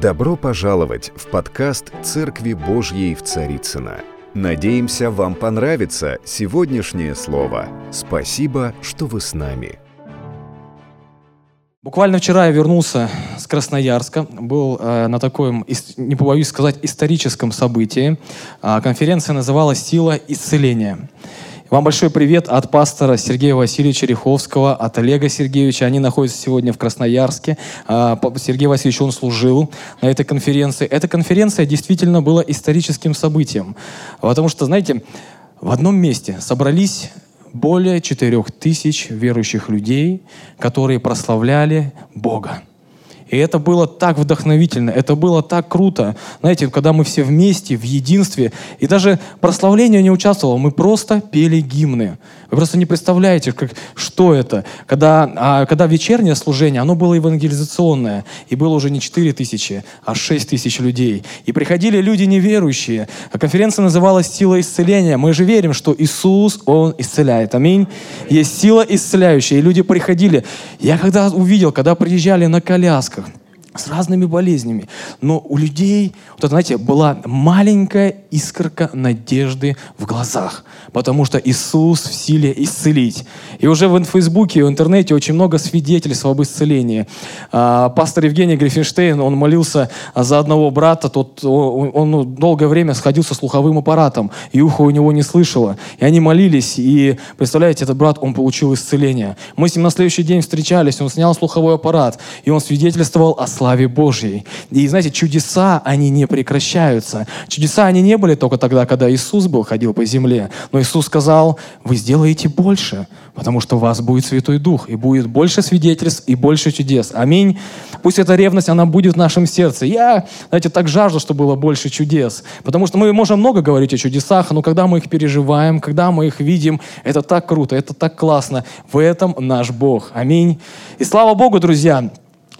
Добро пожаловать в подкаст «Церкви Божьей в Царицыно». Надеемся, вам понравится сегодняшнее слово. Спасибо, что вы с нами. Буквально вчера я вернулся с Красноярска, был э, на таком, не побоюсь сказать, историческом событии. Э, конференция называлась «Сила исцеления». Вам большой привет от пастора Сергея Васильевича Риховского, от Олега Сергеевича. Они находятся сегодня в Красноярске. А, Сергей Васильевич, он служил на этой конференции. Эта конференция действительно была историческим событием. Потому что, знаете, в одном месте собрались более четырех тысяч верующих людей, которые прославляли Бога. И это было так вдохновительно, это было так круто. Знаете, когда мы все вместе, в единстве, и даже прославление не участвовало, мы просто пели гимны. Вы просто не представляете, как, что это. Когда, а, когда вечернее служение, оно было евангелизационное, и было уже не 4 тысячи, а 6 тысяч людей. И приходили люди неверующие. А конференция называлась «Сила исцеления». Мы же верим, что Иисус, Он исцеляет. Аминь. Есть сила исцеляющая. И люди приходили. Я когда увидел, когда приезжали на колясках, с разными болезнями. Но у людей, вот знаете, была маленькая искорка надежды в глазах, потому что Иисус в силе исцелить. И уже в Фейсбуке, в интернете очень много свидетельств об исцелении. А, пастор Евгений Гриффенштейн, он молился за одного брата, тот, он, долгое время сходил со слуховым аппаратом, и ухо у него не слышало. И они молились, и, представляете, этот брат, он получил исцеление. Мы с ним на следующий день встречались, он снял слуховой аппарат, и он свидетельствовал о славе Божьей. И знаете, чудеса, они не прекращаются. Чудеса, они не были только тогда, когда Иисус был, ходил по земле. Но Иисус сказал, вы сделаете больше, потому что у вас будет Святой Дух, и будет больше свидетельств, и больше чудес. Аминь. Пусть эта ревность, она будет в нашем сердце. Я, знаете, так жажду, чтобы было больше чудес. Потому что мы можем много говорить о чудесах, но когда мы их переживаем, когда мы их видим, это так круто, это так классно. В этом наш Бог. Аминь. И слава Богу, друзья,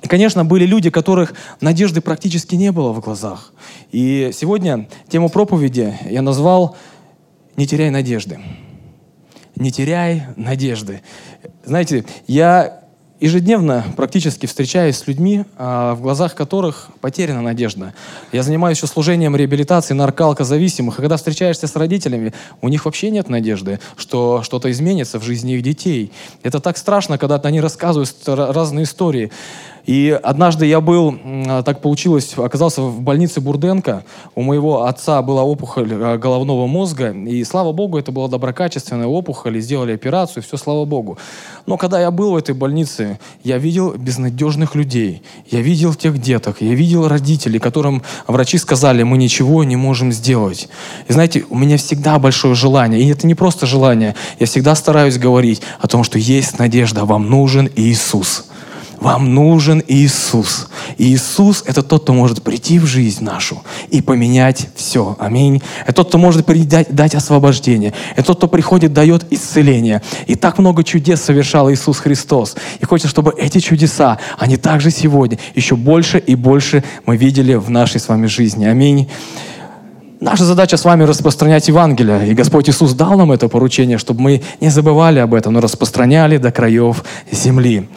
конечно, были люди, которых надежды практически не было в глазах. И сегодня тему проповеди я назвал «Не теряй надежды». Не теряй надежды. Знаете, я ежедневно практически встречаюсь с людьми, а, в глазах которых потеряна надежда. Я занимаюсь еще служением реабилитации нарколкозависимых, и когда встречаешься с родителями, у них вообще нет надежды, что что-то изменится в жизни их детей. Это так страшно, когда они рассказывают разные истории. И однажды я был, так получилось, оказался в больнице Бурденко. У моего отца была опухоль э, головного мозга. И слава богу, это была доброкачественная опухоль. И сделали операцию, все слава богу. Но когда я был в этой больнице, я видел безнадежных людей. Я видел тех деток. Я видел родителей, которым врачи сказали, мы ничего не можем сделать. И знаете, у меня всегда большое желание. И это не просто желание. Я всегда стараюсь говорить о том, что есть надежда. Вам нужен Иисус. Вам нужен Иисус. И Иисус — это тот, кто может прийти в жизнь нашу и поменять все. Аминь. Это тот, кто может дать, дать освобождение. Это тот, кто приходит, дает исцеление. И так много чудес совершал Иисус Христос. И хочется, чтобы эти чудеса, они также сегодня еще больше и больше мы видели в нашей с вами жизни. Аминь. Наша задача с вами распространять Евангелие. И Господь Иисус дал нам это поручение, чтобы мы не забывали об этом, но распространяли до краев земли.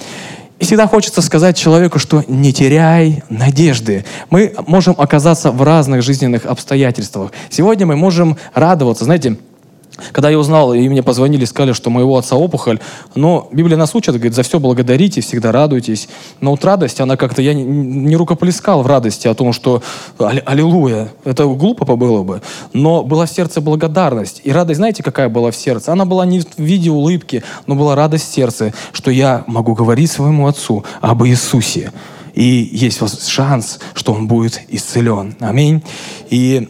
И всегда хочется сказать человеку, что не теряй надежды. Мы можем оказаться в разных жизненных обстоятельствах. Сегодня мы можем радоваться. Знаете, когда я узнал, и мне позвонили, сказали, что моего отца опухоль, но Библия нас учит, говорит, за все благодарите, всегда радуйтесь. Но вот радость, она как-то, я не, не рукоплескал в радости о том, что аллилуйя, это глупо было бы, но была в сердце благодарность. И радость, знаете, какая была в сердце? Она была не в виде улыбки, но была радость в сердце, что я могу говорить своему отцу об Иисусе. И есть шанс, что он будет исцелен. Аминь. И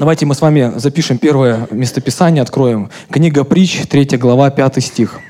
Давайте мы с вами запишем первое местописание, откроем. Книга Притч, 3 глава, 5 стих.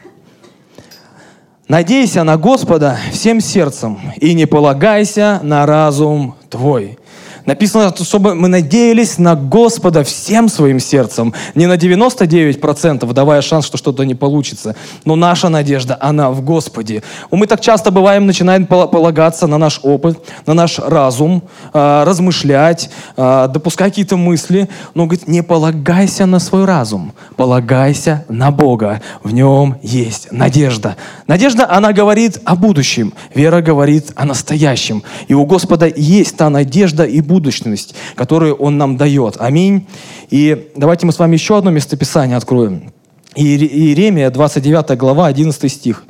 «Надейся на Господа всем сердцем и не полагайся на разум твой. Написано, чтобы мы надеялись на Господа всем своим сердцем. Не на 99%, давая шанс, что что-то не получится. Но наша надежда, она в Господе. Мы так часто бываем, начинаем полагаться на наш опыт, на наш разум, а, размышлять, а, допускать какие-то мысли. Но, говорит, не полагайся на свой разум, полагайся на Бога. В нем есть надежда. Надежда, она говорит о будущем. Вера говорит о настоящем. И у Господа есть та надежда и будущность, которую Он нам дает. Аминь. И давайте мы с вами еще одно местописание откроем. Иеремия, 29 глава, 11 стих.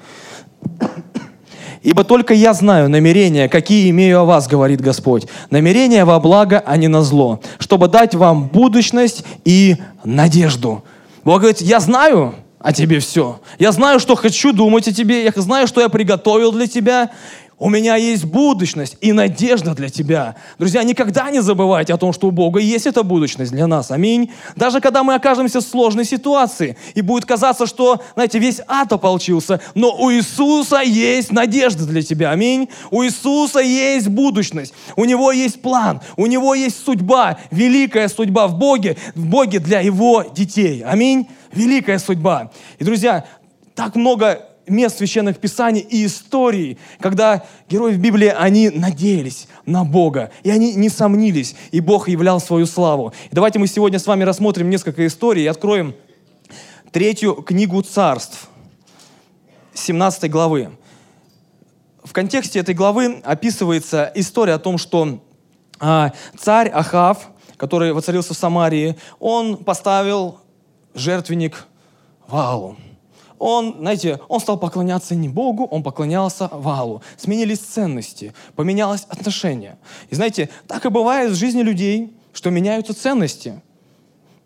«Ибо только я знаю намерения, какие имею о вас, говорит Господь. Намерения во благо, а не на зло, чтобы дать вам будущность и надежду». Бог говорит, я знаю, о тебе все. Я знаю, что хочу думать о тебе, я знаю, что я приготовил для тебя, у меня есть будущность и надежда для тебя. Друзья, никогда не забывайте о том, что у Бога есть эта будущность для нас. Аминь. Даже когда мы окажемся в сложной ситуации, и будет казаться, что, знаете, весь ад ополчился, но у Иисуса есть надежда для тебя. Аминь. У Иисуса есть будущность. У Него есть план. У Него есть судьба, великая судьба в Боге, в Боге для Его детей. Аминь. Великая судьба. И, друзья, так много мест священных писаний и историй, когда герои в Библии, они надеялись на Бога, и они не сомнились, и Бог являл свою славу. И давайте мы сегодня с вами рассмотрим несколько историй и откроем третью книгу царств, 17 главы. В контексте этой главы описывается история о том, что а, царь Ахав, который воцарился в Самарии, он поставил жертвенник Ваалу он, знаете, он стал поклоняться не Богу, он поклонялся Валу. Сменились ценности, поменялось отношение. И знаете, так и бывает в жизни людей, что меняются ценности.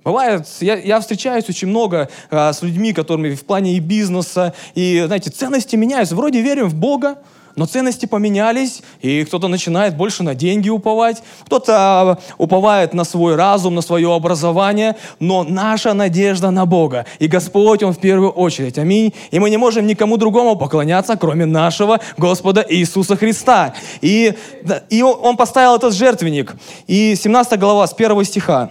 Бывает, я, я встречаюсь очень много а, с людьми, которыми в плане и бизнеса, и, знаете, ценности меняются. Вроде верим в Бога, но ценности поменялись, и кто-то начинает больше на деньги уповать, кто-то а, уповает на свой разум, на свое образование, но наша надежда на Бога. И Господь, Он в первую очередь. Аминь. И мы не можем никому другому поклоняться, кроме нашего Господа Иисуса Христа. И, и Он поставил этот жертвенник. И 17 глава с 1 стиха.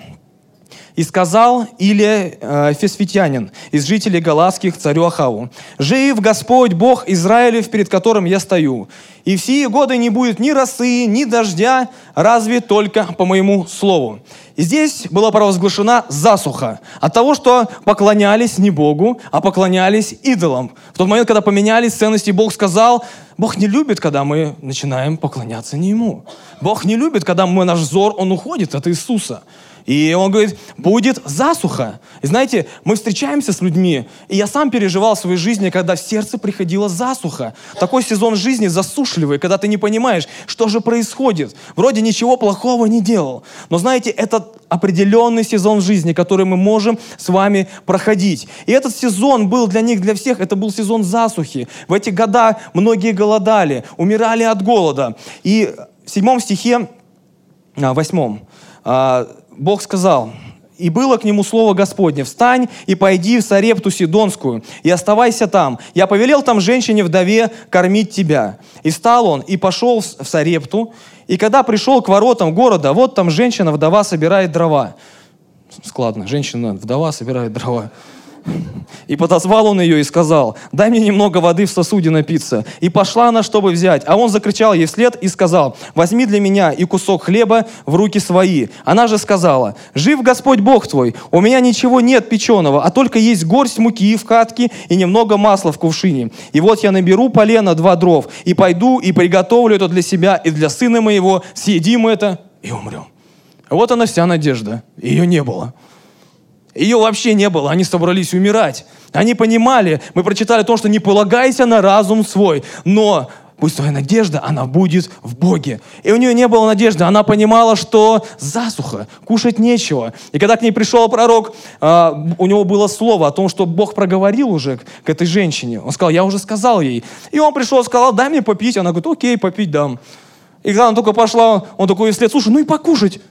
И сказал Илия э, Фесфитянин из жителей Галатских царю Ахаву, «Жив Господь Бог Израилев, перед которым я стою, и в сие годы не будет ни росы, ни дождя, разве только по моему слову». И здесь была провозглашена засуха от того, что поклонялись не Богу, а поклонялись идолам. В тот момент, когда поменялись ценности, Бог сказал, Бог не любит, когда мы начинаем поклоняться не Ему. Бог не любит, когда мы, наш взор, он уходит от Иисуса. И он говорит, будет засуха. И знаете, мы встречаемся с людьми, и я сам переживал в своей жизни, когда в сердце приходила засуха. Такой сезон жизни засушливый, когда ты не понимаешь, что же происходит. Вроде ничего плохого не делал. Но знаете, это определенный сезон жизни, который мы можем с вами проходить. И этот сезон был для них, для всех, это был сезон засухи. В эти года многие голодали, умирали от голода. И в седьмом стихе, а, восьмом, а, Бог сказал, и было к нему слово Господне, «Встань и пойди в Сарепту Сидонскую, и оставайся там. Я повелел там женщине-вдове кормить тебя». И встал он, и пошел в Сарепту, и когда пришел к воротам города, вот там женщина-вдова собирает дрова. Складно, женщина-вдова собирает дрова. И подозвал он ее и сказал, дай мне немного воды в сосуде напиться. И пошла она, чтобы взять. А он закричал ей вслед и сказал, возьми для меня и кусок хлеба в руки свои. Она же сказала, жив Господь Бог твой, у меня ничего нет печеного, а только есть горсть муки в катке и немного масла в кувшине. И вот я наберу полено два дров, и пойду и приготовлю это для себя и для сына моего, съедим это и умрем. Вот она вся надежда. Ее не было. Ее вообще не было, они собрались умирать. Они понимали, мы прочитали о том, что не полагайся на разум свой, но пусть твоя надежда, она будет в Боге. И у нее не было надежды, она понимала, что засуха, кушать нечего. И когда к ней пришел пророк, а, у него было слово о том, что Бог проговорил уже к этой женщине. Он сказал, я уже сказал ей. И он пришел сказал, дай мне попить. Она говорит, окей, попить дам. И когда она только пошла, он такой вслед, слушай, ну и покушать.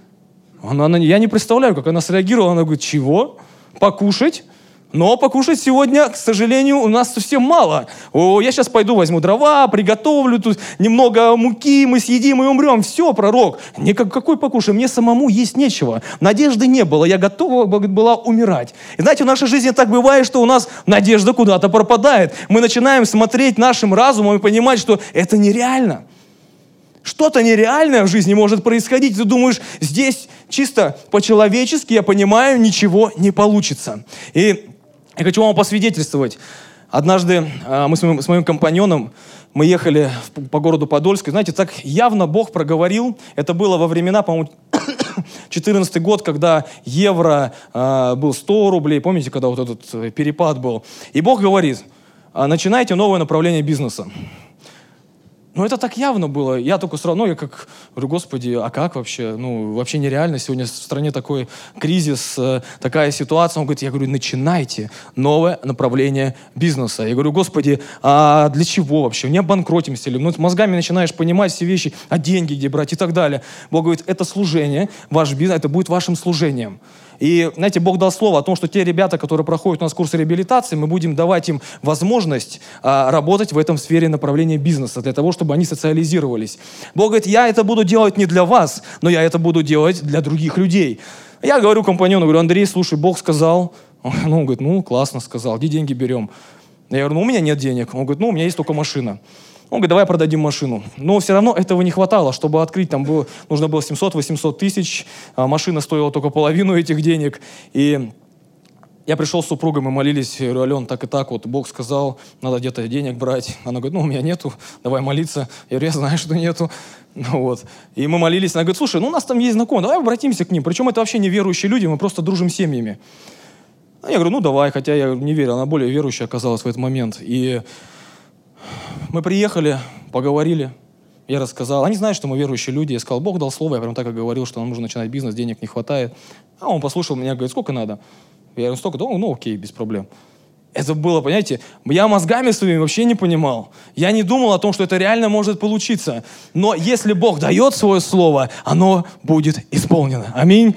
Она, она, я не представляю, как она среагировала. Она говорит, чего? Покушать? Но покушать сегодня, к сожалению, у нас совсем мало. О, я сейчас пойду возьму дрова, приготовлю тут немного муки, мы съедим и умрем. Все, пророк. Никак, какой покушай? Мне самому есть нечего. Надежды не было, я готова была умирать. И знаете, в нашей жизни так бывает, что у нас надежда куда-то пропадает. Мы начинаем смотреть нашим разумом и понимать, что это нереально. Что-то нереальное в жизни может происходить. Ты думаешь, здесь чисто по-человечески, я понимаю, ничего не получится. И я хочу вам посвидетельствовать. Однажды а, мы с моим, с моим компаньоном, мы ехали по городу Подольск, и, знаете, так явно Бог проговорил, это было во времена, по-моему, 14 год, когда евро э, был 100 рублей, помните, когда вот этот э, перепад был. И Бог говорит, «А, начинайте новое направление бизнеса. Ну, это так явно было. Я только сразу, ну, я как говорю, господи, а как вообще? Ну, вообще нереально. Сегодня в стране такой кризис, э, такая ситуация. Он говорит, я говорю, начинайте новое направление бизнеса. Я говорю, господи, а для чего вообще? Не обанкротимся ли? Ну, мозгами начинаешь понимать все вещи, а деньги где брать и так далее. Бог говорит, это служение, ваш бизнес, это будет вашим служением. И, знаете, Бог дал слово о том, что те ребята, которые проходят у нас курсы реабилитации, мы будем давать им возможность а, работать в этом сфере направления бизнеса, для того, чтобы они социализировались. Бог говорит, я это буду делать не для вас, но я это буду делать для других людей. Я говорю компаньону, говорю, Андрей, слушай, Бог сказал. Ну, он говорит, ну, классно сказал, где деньги берем? Я говорю, ну, у меня нет денег. Он говорит, ну, у меня есть только машина. Он говорит, давай продадим машину. Но все равно этого не хватало, чтобы открыть, там было, нужно было 700-800 тысяч, а машина стоила только половину этих денег. И я пришел с супругой, мы молились, я говорю, Ален, так и так, вот Бог сказал, надо где-то денег брать. Она говорит, ну, у меня нету, давай молиться. Я говорю, я знаю, что нету. Ну, вот. И мы молились, она говорит, слушай, ну, у нас там есть знакомые, давай обратимся к ним. Причем это вообще не верующие люди, мы просто дружим с семьями. Я говорю, ну, давай, хотя я не верил, она более верующая оказалась в этот момент. И мы приехали, поговорили, я рассказал. Они знают, что мы верующие люди. Я сказал, Бог дал слово. Я прям так и говорил, что нам нужно начинать бизнес, денег не хватает. А он послушал меня, говорит, сколько надо? Я говорю, столько, да, ну окей, без проблем. Это было, понимаете, я мозгами своими вообще не понимал. Я не думал о том, что это реально может получиться. Но если Бог дает свое слово, оно будет исполнено. Аминь.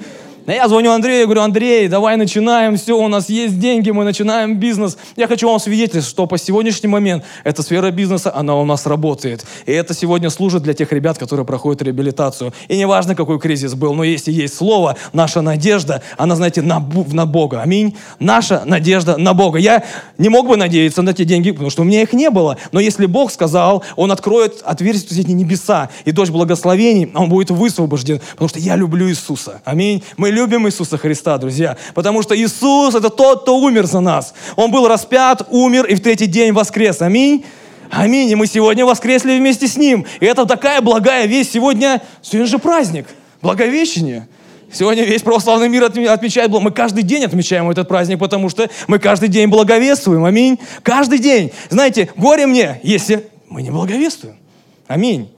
Я звоню Андрею, говорю, Андрей, давай начинаем, все, у нас есть деньги, мы начинаем бизнес. Я хочу вам свидетельствовать, что по сегодняшний момент эта сфера бизнеса, она у нас работает. И это сегодня служит для тех ребят, которые проходят реабилитацию. И неважно, какой кризис был, но если есть слово, наша надежда, она, знаете, на, на Бога. Аминь. Наша надежда на Бога. Я не мог бы надеяться на те деньги, потому что у меня их не было. Но если Бог сказал, Он откроет отверстие эти небеса, и дождь благословений, Он будет высвобожден, потому что я люблю Иисуса. Аминь. Мы любим Иисуса Христа, друзья, потому что Иисус – это тот, кто умер за нас. Он был распят, умер и в третий день воскрес. Аминь. Аминь. И мы сегодня воскресли вместе с Ним. И это такая благая весть. Сегодня, сегодня же праздник. Благовещение. Сегодня весь православный мир отмечает, мы каждый день отмечаем этот праздник, потому что мы каждый день благовествуем. Аминь. Каждый день. Знаете, горе мне, если мы не благовествуем. Аминь.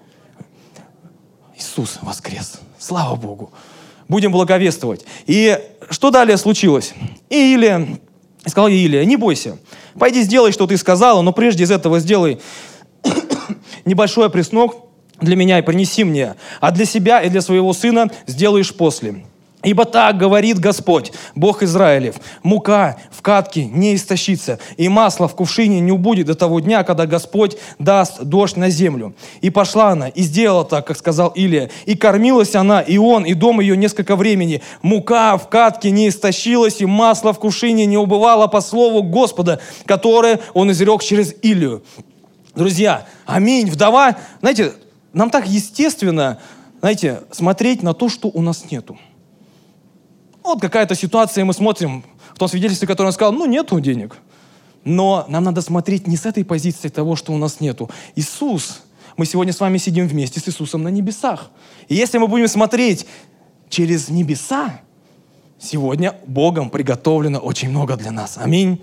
Иисус воскрес. Слава Богу будем благовествовать. И что далее случилось? И Илия, сказал Илия, не бойся, пойди сделай, что ты сказала, но прежде из этого сделай небольшой преснок для меня и принеси мне, а для себя и для своего сына сделаешь после. Ибо так говорит Господь, Бог Израилев, мука в катке не истощится, и масло в кувшине не убудет до того дня, когда Господь даст дождь на землю. И пошла она, и сделала так, как сказал Илия. И кормилась она, и он, и дом ее несколько времени. Мука в катке не истощилась, и масло в кувшине не убывало по слову Господа, которое он изрек через Илию. Друзья, аминь. Вдова, знаете, нам так естественно, знаете, смотреть на то, что у нас нету. Вот какая-то ситуация, и мы смотрим в том свидетельстве, которое он сказал, ну, нету денег. Но нам надо смотреть не с этой позиции того, что у нас нету. Иисус, мы сегодня с вами сидим вместе с Иисусом на небесах. И если мы будем смотреть через небеса, сегодня Богом приготовлено очень много для нас. Аминь.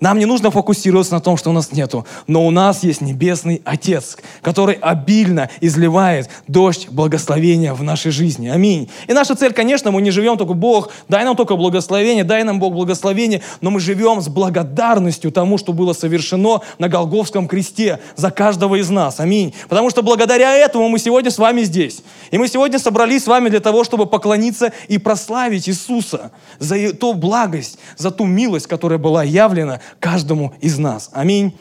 Нам не нужно фокусироваться на том, что у нас нету, но у нас есть Небесный Отец, который обильно изливает дождь благословения в нашей жизни. Аминь. И наша цель, конечно, мы не живем только Бог, дай нам только благословение, дай нам Бог благословение, но мы живем с благодарностью тому, что было совершено на Голговском кресте за каждого из нас. Аминь. Потому что благодаря этому мы сегодня с вами здесь. И мы сегодня собрались с вами для того, чтобы поклониться и прославить Иисуса за ту благость, за ту милость, которая была явлена каждому из нас. Аминь.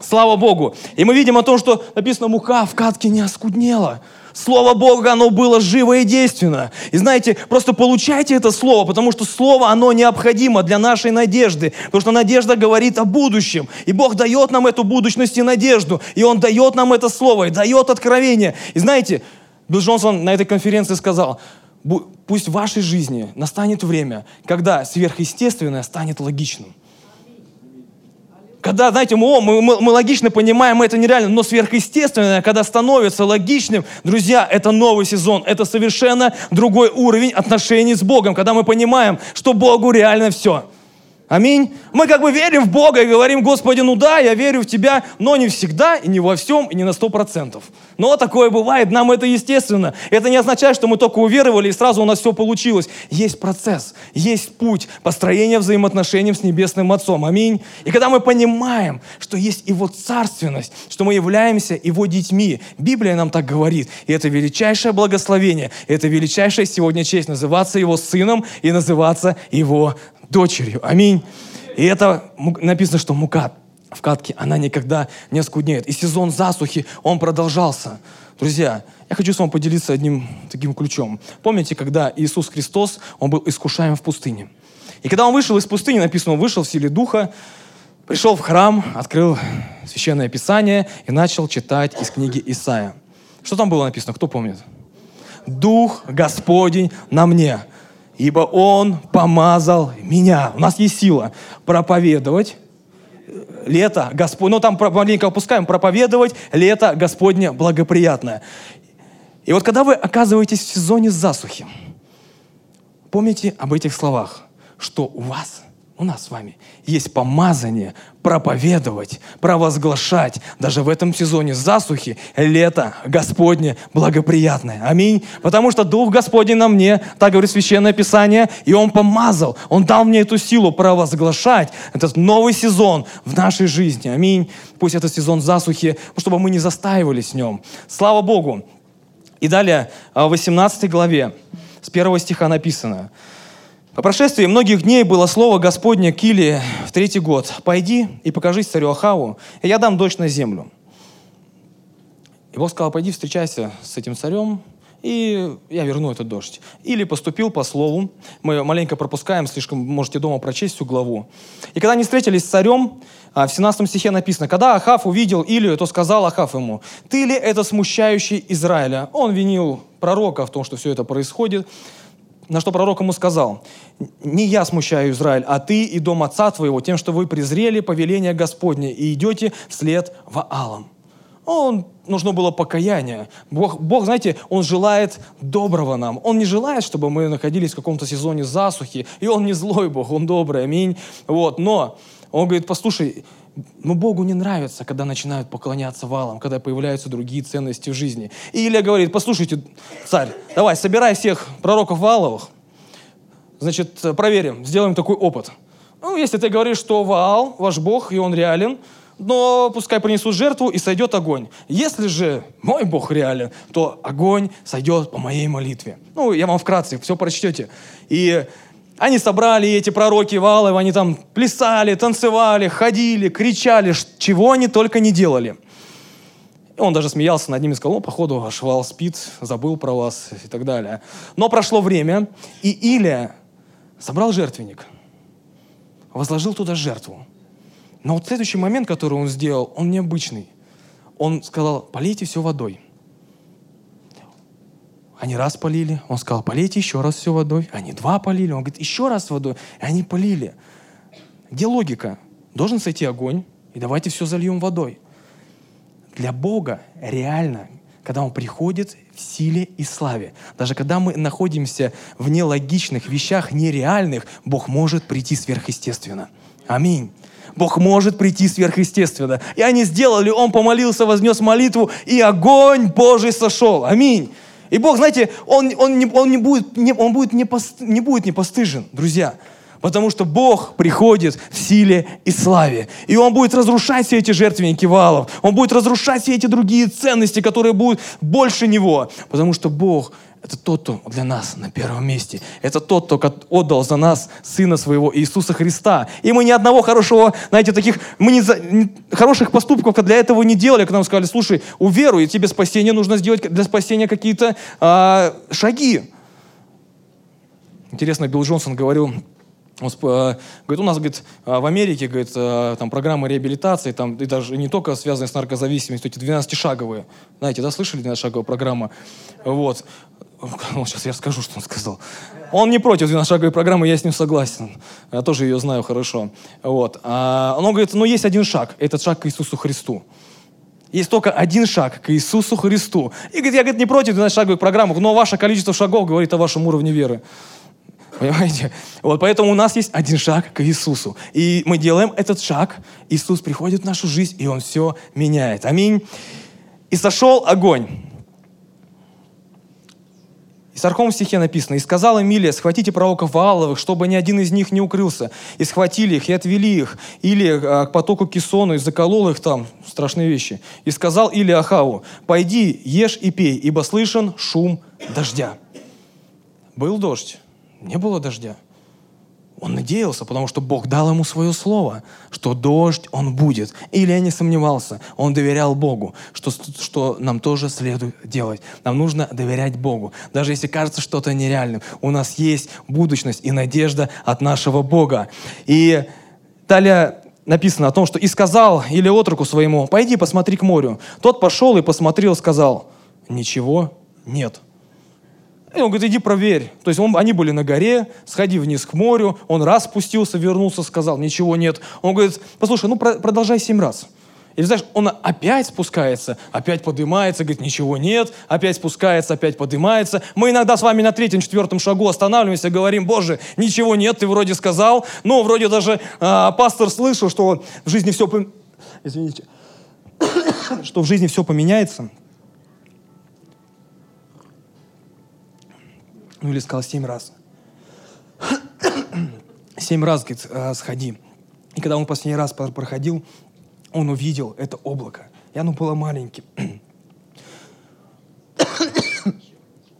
Слава Богу. И мы видим о том, что написано, мука в катке не оскуднела. Слово Бога, оно было живо и действенно. И знаете, просто получайте это слово, потому что слово, оно необходимо для нашей надежды. Потому что надежда говорит о будущем. И Бог дает нам эту будущность и надежду. И Он дает нам это слово, и дает откровение. И знаете, Билл Джонсон на этой конференции сказал, пусть в вашей жизни настанет время, когда сверхъестественное станет логичным. Когда, знаете, мы, мы, мы логично понимаем, это нереально, но сверхъестественное, когда становится логичным, друзья, это новый сезон, это совершенно другой уровень отношений с Богом, когда мы понимаем, что Богу реально все. Аминь. Мы как бы верим в Бога и говорим, Господи, ну да, я верю в Тебя, но не всегда, и не во всем, и не на сто процентов. Но такое бывает, нам это естественно. Это не означает, что мы только уверовали, и сразу у нас все получилось. Есть процесс, есть путь построения взаимоотношений с Небесным Отцом. Аминь. И когда мы понимаем, что есть Его царственность, что мы являемся Его детьми, Библия нам так говорит, и это величайшее благословение, это величайшая сегодня честь называться Его сыном и называться Его дочерью. Аминь. И это написано, что мука в катке, она никогда не скуднеет. И сезон засухи, он продолжался. Друзья, я хочу с вами поделиться одним таким ключом. Помните, когда Иисус Христос, он был искушаем в пустыне. И когда он вышел из пустыни, написано, он вышел в силе Духа, пришел в храм, открыл Священное Писание и начал читать из книги Исаия. Что там было написано? Кто помнит? «Дух Господень на мне, ибо Он помазал меня. У нас есть сила проповедовать лето Господь, ну там маленько опускаем, проповедовать лето Господне благоприятное. И вот когда вы оказываетесь в сезоне засухи, помните об этих словах, что у вас у нас с вами есть помазание проповедовать, провозглашать даже в этом сезоне засухи лето Господне благоприятное. Аминь. Потому что Дух Господень на мне, так говорит Священное Писание, и Он помазал, Он дал мне эту силу провозглашать этот новый сезон в нашей жизни. Аминь. Пусть это сезон засухи, чтобы мы не застаивались в нем. Слава Богу. И далее, в 18 главе, с первого стиха написано – по прошествии многих дней было слово Господне Киле в третий год. «Пойди и покажись царю Ахаву, и я дам дождь на землю». И Бог сказал, пойди встречайся с этим царем, и я верну этот дождь. Или поступил по слову. Мы маленько пропускаем, слишком можете дома прочесть всю главу. И когда они встретились с царем, а, в 17 стихе написано, когда Ахав увидел Илию, то сказал Ахав ему, ты ли это смущающий Израиля? Он винил пророка в том, что все это происходит. На что пророк ему сказал, «Не я смущаю Израиль, а ты и дом отца твоего, тем, что вы презрели повеление Господне и идете вслед Ваалам». Он, нужно было покаяние. Бог, Бог, знаете, Он желает доброго нам. Он не желает, чтобы мы находились в каком-то сезоне засухи. И Он не злой Бог, Он добрый, аминь. Вот, но Он говорит, послушай, но Богу не нравится, когда начинают поклоняться валам, когда появляются другие ценности в жизни. И Илья говорит, послушайте, царь, давай, собирай всех пророков Вааловых, значит, проверим, сделаем такой опыт. Ну, если ты говоришь, что Ваал, ваш Бог, и он реален, но пускай принесут жертву и сойдет огонь. Если же мой Бог реален, то огонь сойдет по моей молитве. Ну, я вам вкратце все прочтете. И они собрали эти пророки Валовы, они там плясали, танцевали, ходили, кричали, чего они только не делали. И он даже смеялся над ними сказал, ну, походу, аж Вал спит, забыл про вас и так далее. Но прошло время, и Илия собрал жертвенник, возложил туда жертву. Но вот следующий момент, который он сделал, он необычный. Он сказал, полейте все водой. Они раз полили, он сказал, полейте еще раз все водой. Они два полили, он говорит, еще раз водой. И они полили. Где логика? Должен сойти огонь, и давайте все зальем водой. Для Бога реально, когда Он приходит в силе и славе, даже когда мы находимся в нелогичных вещах, нереальных, Бог может прийти сверхъестественно. Аминь. Бог может прийти сверхъестественно. И они сделали, он помолился, вознес молитву, и огонь Божий сошел. Аминь. И Бог, знаете, Он, он, не, он, не, будет, не, он будет, не, пост, не будет не постыжен, друзья. Потому что Бог приходит в силе и славе. И Он будет разрушать все эти жертвенники валов. Он будет разрушать все эти другие ценности, которые будут больше Него. Потому что Бог это тот, кто для нас на первом месте. Это тот, кто отдал за нас Сына Своего Иисуса Христа. И мы ни одного хорошего, знаете, таких, мы не, за, не хороших поступков для этого не делали, когда нам сказали, слушай, уверуй, тебе спасение нужно сделать для спасения какие-то а, шаги. Интересно, Билл Джонсон говорил, он, говорит, у нас говорит, в Америке говорит, там программы реабилитации, там, и даже не только связанные с наркозависимостью, эти 12-шаговые. Знаете, да, слышали 12-шаговая программа? Вот. Вот сейчас я расскажу, что он сказал. Он не против 12-шаговой программы, я с ним согласен. Я тоже ее знаю хорошо. Вот. А он говорит, ну есть один шаг, этот шаг к Иисусу Христу. Есть только один шаг к Иисусу Христу. И говорит, я говорит, не против 12-шаговой программы, но ваше количество шагов говорит о вашем уровне веры. Понимаете? Вот поэтому у нас есть один шаг к Иисусу. И мы делаем этот шаг, Иисус приходит в нашу жизнь, и Он все меняет. Аминь. И сошел огонь. И в 40 стихе написано, «И сказал Эмилия, схватите пророков Вааловых, чтобы ни один из них не укрылся. И схватили их, и отвели их. Или а, к потоку Кисону, и заколол их там». Страшные вещи. «И сказал Или Ахаву, пойди, ешь и пей, ибо слышен шум дождя». Был дождь, не было дождя. Он надеялся, потому что Бог дал ему свое слово, что дождь он будет. Или я не сомневался, он доверял Богу, что, что нам тоже следует делать. Нам нужно доверять Богу. Даже если кажется что-то нереальным, у нас есть будущность и надежда от нашего Бога. И далее написано о том, что «И сказал или отроку своему, пойди посмотри к морю». Тот пошел и посмотрел, сказал, «Ничего нет». И он говорит, иди проверь. То есть он, они были на горе, сходи вниз к морю, он раз спустился, вернулся, сказал, ничего нет. Он говорит, послушай, ну про, продолжай семь раз. Или знаешь, он опять спускается, опять поднимается, говорит, ничего нет, опять спускается, опять поднимается. Мы иногда с вами на третьем, четвертом шагу останавливаемся, говорим, Боже, ничего нет, ты вроде сказал, но вроде даже а, пастор слышал, что в жизни все, извините, что в жизни все поменяется. Ну или сказал семь раз. Семь раз, говорит, «А, сходи. И когда он последний раз проходил, он увидел это облако. И оно было маленьким.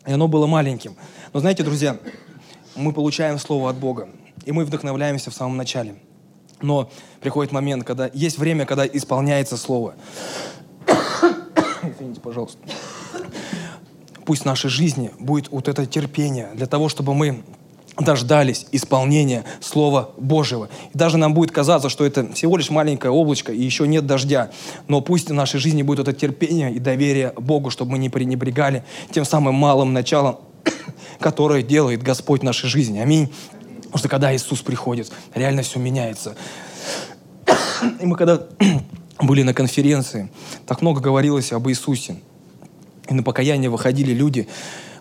И оно было маленьким. Но знаете, друзья, мы получаем слово от Бога, и мы вдохновляемся в самом начале. Но приходит момент, когда есть время, когда исполняется слово. Извините, пожалуйста пусть в нашей жизни будет вот это терпение для того, чтобы мы дождались исполнения Слова Божьего. И даже нам будет казаться, что это всего лишь маленькое облачко, и еще нет дождя. Но пусть в нашей жизни будет это терпение и доверие Богу, чтобы мы не пренебрегали тем самым малым началом, которое делает Господь в нашей жизни. Аминь. Потому что когда Иисус приходит, реально все меняется. И мы когда были на конференции, так много говорилось об Иисусе. И на покаяние выходили люди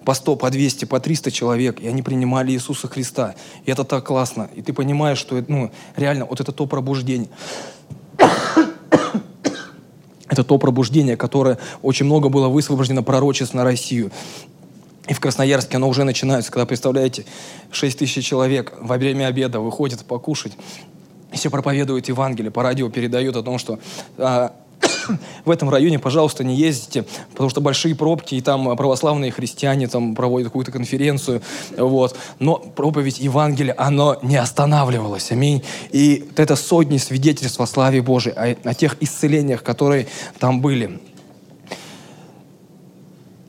по 100, по 200, по 300 человек, и они принимали Иисуса Христа. И это так классно. И ты понимаешь, что ну, реально вот это то пробуждение. это то пробуждение, которое очень много было высвобождено пророчеств на Россию. И в Красноярске оно уже начинается, когда, представляете, 6 тысяч человек во время обеда выходят покушать, и все проповедуют Евангелие, по радио передают о том, что а, в этом районе, пожалуйста, не ездите, потому что большие пробки, и там православные христиане там проводят какую-то конференцию, вот. Но проповедь Евангелия, оно не останавливалось, аминь. И это сотни свидетельств о славе Божией, о, о тех исцелениях, которые там были.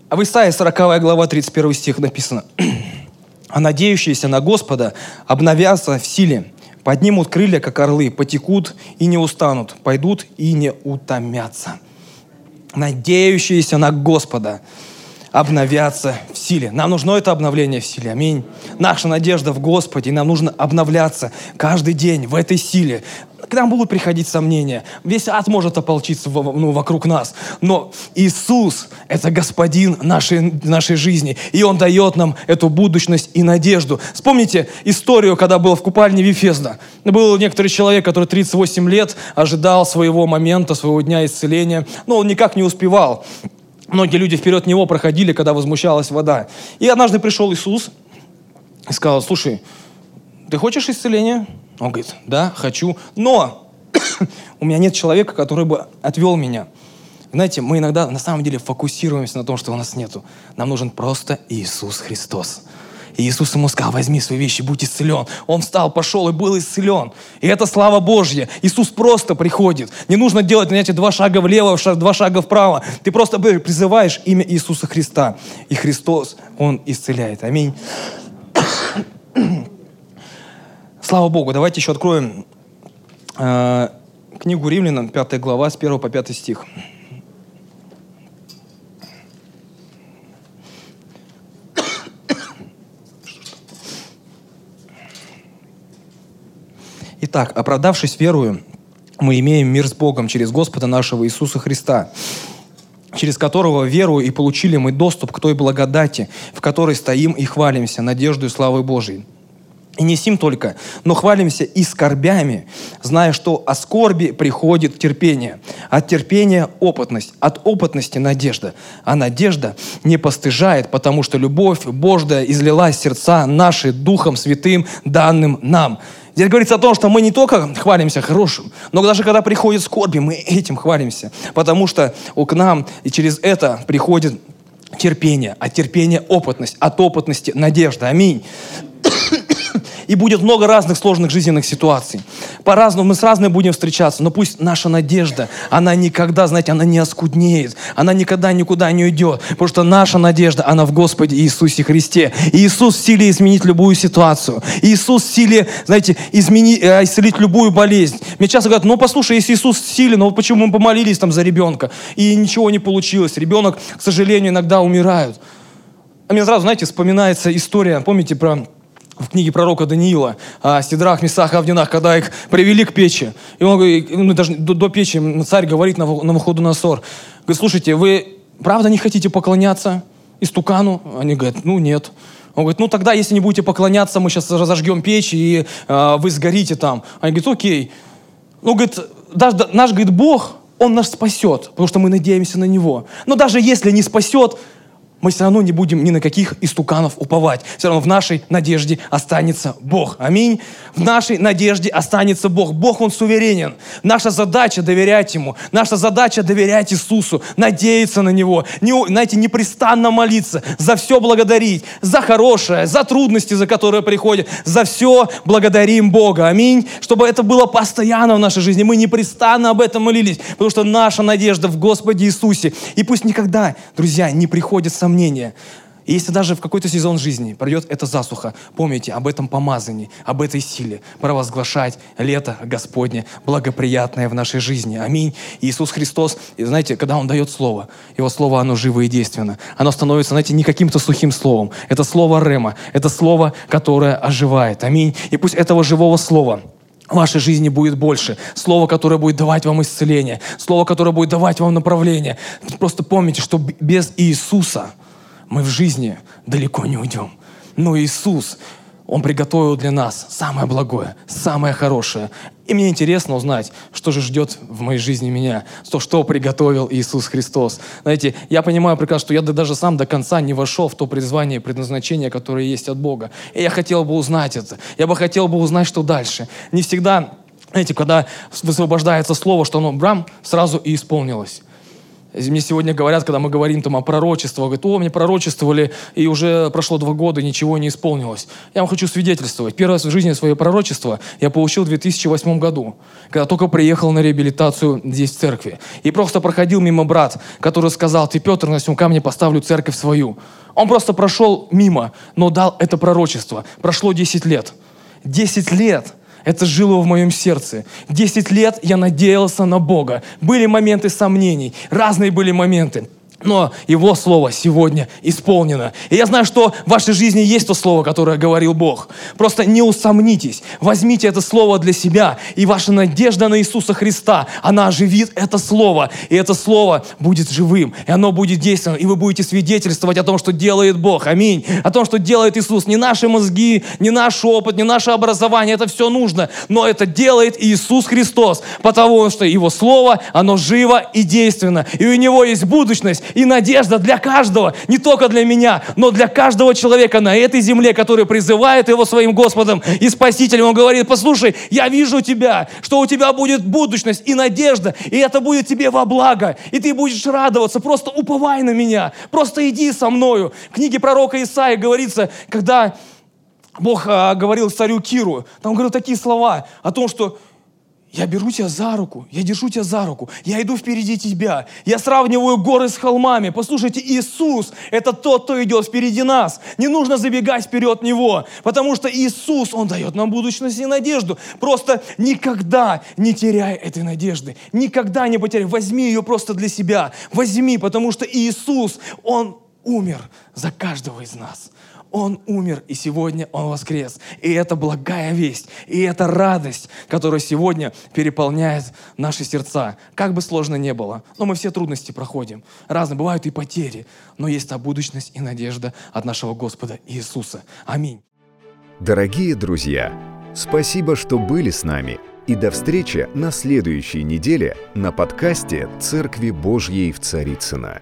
А в Исаии 40 глава 31 стих написано, «А надеющиеся на Господа обновятся в силе, Поднимут крылья, как орлы, потекут и не устанут, пойдут и не утомятся. Надеющиеся на Господа обновятся в силе. Нам нужно это обновление в силе. Аминь. Наша надежда в Господе, и нам нужно обновляться каждый день в этой силе. К нам будут приходить сомнения. Весь ад может ополчиться ну, вокруг нас. Но Иисус – это Господин нашей, нашей жизни. И Он дает нам эту будущность и надежду. Вспомните историю, когда был в купальне Вифезда. Был некоторый человек, который 38 лет ожидал своего момента, своего дня исцеления, но он никак не успевал. Многие люди вперед него проходили, когда возмущалась вода. И однажды пришел Иисус и сказал, слушай, ты хочешь исцеления? Он говорит, да, хочу, но у меня нет человека, который бы отвел меня. Знаете, мы иногда на самом деле фокусируемся на том, что у нас нету. Нам нужен просто Иисус Христос. И Иисус ему сказал, возьми свои вещи, будь исцелен. Он встал, пошел и был исцелен. И это слава Божья. Иисус просто приходит. Не нужно делать, знаете, два шага влево, два шага вправо. Ты просто призываешь имя Иисуса Христа. И Христос, Он исцеляет. Аминь. Слава Богу. Давайте еще откроем э, книгу Римлянам, 5 глава, с 1 по 5 стих. Итак, оправдавшись верою, мы имеем мир с Богом через Господа нашего Иисуса Христа, через которого веру и получили мы доступ к той благодати, в которой стоим и хвалимся надеждой и славой Божией. И не сим только, но хвалимся и скорбями, зная, что о скорби приходит терпение, от терпения – опытность, от опытности – надежда. А надежда не постыжает, потому что любовь Божья излилась сердца наши Духом Святым, данным нам. Здесь говорится о том, что мы не только хвалимся хорошим, но даже когда приходит скорби, мы этим хвалимся, потому что к нам и через это приходит терпение, а терпение – опытность, от опытности – надежда. Аминь. И будет много разных сложных жизненных ситуаций. По-разному, мы с разными будем встречаться, но пусть наша надежда, она никогда, знаете, она не оскуднеет, она никогда никуда не уйдет, потому что наша надежда, она в Господе Иисусе Христе. И Иисус в силе изменить любую ситуацию. Иисус в силе, знаете, изменить, э, исцелить любую болезнь. Мне часто говорят, ну послушай, если Иисус в силе, ну вот почему мы помолились там за ребенка, и ничего не получилось. Ребенок, к сожалению, иногда умирает. А мне сразу, знаете, вспоминается история, помните про в книге пророка Даниила о Сидрах, Месах Авдинах, когда их привели к печи. И он ну, даже до, до печи царь говорит на, выходу на ссор. Говорит, слушайте, вы правда не хотите поклоняться истукану? Они говорят, ну нет. Он говорит, ну тогда, если не будете поклоняться, мы сейчас разожгем печь, и э, вы сгорите там. Они говорят, окей. Ну, говорит, даже наш, говорит, Бог, Он нас спасет, потому что мы надеемся на Него. Но даже если не спасет, мы все равно не будем ни на каких истуканов уповать. Все равно в нашей надежде останется Бог. Аминь. В нашей надежде останется Бог. Бог, Он суверенен. Наша задача доверять Ему. Наша задача доверять Иисусу, надеяться на Него. Не, знаете, непрестанно молиться, за все благодарить, за хорошее, за трудности, за которые приходят. За все благодарим Бога. Аминь. Чтобы это было постоянно в нашей жизни. Мы непрестанно об этом молились, потому что наша надежда в Господе Иисусе. И пусть никогда, друзья, не приходит сомнения. И если даже в какой-то сезон жизни пройдет эта засуха, помните об этом помазании, об этой силе, провозглашать лето Господне, благоприятное в нашей жизни. Аминь. Иисус Христос, знаете, когда Он дает Слово, Его Слово, оно живо и действенно. Оно становится, знаете, не каким-то сухим словом. Это Слово Рема, это Слово, которое оживает. Аминь. И пусть этого живого Слова в вашей жизни будет больше. Слово, которое будет давать вам исцеление. Слово, которое будет давать вам направление. Просто помните, что без Иисуса мы в жизни далеко не уйдем. Но Иисус, Он приготовил для нас самое благое, самое хорошее. И мне интересно узнать, что же ждет в моей жизни меня, то, что приготовил Иисус Христос. Знаете, я понимаю прекрасно, что я даже сам до конца не вошел в то призвание и предназначение, которое есть от Бога. И я хотел бы узнать это. Я бы хотел бы узнать, что дальше. Не всегда, знаете, когда высвобождается слово, что оно брам, сразу и исполнилось. Мне сегодня говорят, когда мы говорим там о пророчестве, говорят, о, мне пророчествовали, и уже прошло два года, ничего не исполнилось. Я вам хочу свидетельствовать. Первое в жизни свое пророчество я получил в 2008 году, когда только приехал на реабилитацию здесь в церкви. И просто проходил мимо брат, который сказал, ты, Петр, на всем камне поставлю церковь свою. Он просто прошел мимо, но дал это пророчество. Прошло 10 лет. 10 лет – это жило в моем сердце. Десять лет я надеялся на Бога. Были моменты сомнений, разные были моменты. Но Его Слово сегодня исполнено. И я знаю, что в вашей жизни есть то Слово, которое говорил Бог. Просто не усомнитесь, возьмите это Слово для себя, и ваша надежда на Иисуса Христа, она оживит это Слово, и это Слово будет живым, и оно будет действенным, и вы будете свидетельствовать о том, что делает Бог. Аминь. О том, что делает Иисус. Не наши мозги, не наш опыт, не наше образование, это все нужно, но это делает Иисус Христос, потому что Его Слово, оно живо и действенно, и у Него есть будущность, и надежда для каждого, не только для меня, но для каждого человека на этой земле, который призывает его своим Господом и Спасителем. Он говорит, послушай, я вижу тебя, что у тебя будет будущность и надежда, и это будет тебе во благо, и ты будешь радоваться, просто уповай на меня, просто иди со мною. В книге пророка Исаия говорится, когда Бог а, говорил царю Киру, там говорил такие слова о том, что я беру тебя за руку, я держу тебя за руку, я иду впереди тебя, я сравниваю горы с холмами. Послушайте, Иисус – это тот, кто идет впереди нас. Не нужно забегать вперед Него, потому что Иисус, Он дает нам будущность и надежду. Просто никогда не теряй этой надежды, никогда не потеряй. Возьми ее просто для себя, возьми, потому что Иисус, Он умер за каждого из нас. Он умер, и сегодня Он воскрес. И это благая весть, и это радость, которая сегодня переполняет наши сердца. Как бы сложно не было, но мы все трудности проходим. Разные бывают и потери, но есть та будущность и надежда от нашего Господа Иисуса. Аминь. Дорогие друзья, спасибо, что были с нами. И до встречи на следующей неделе на подкасте «Церкви Божьей в Царицына.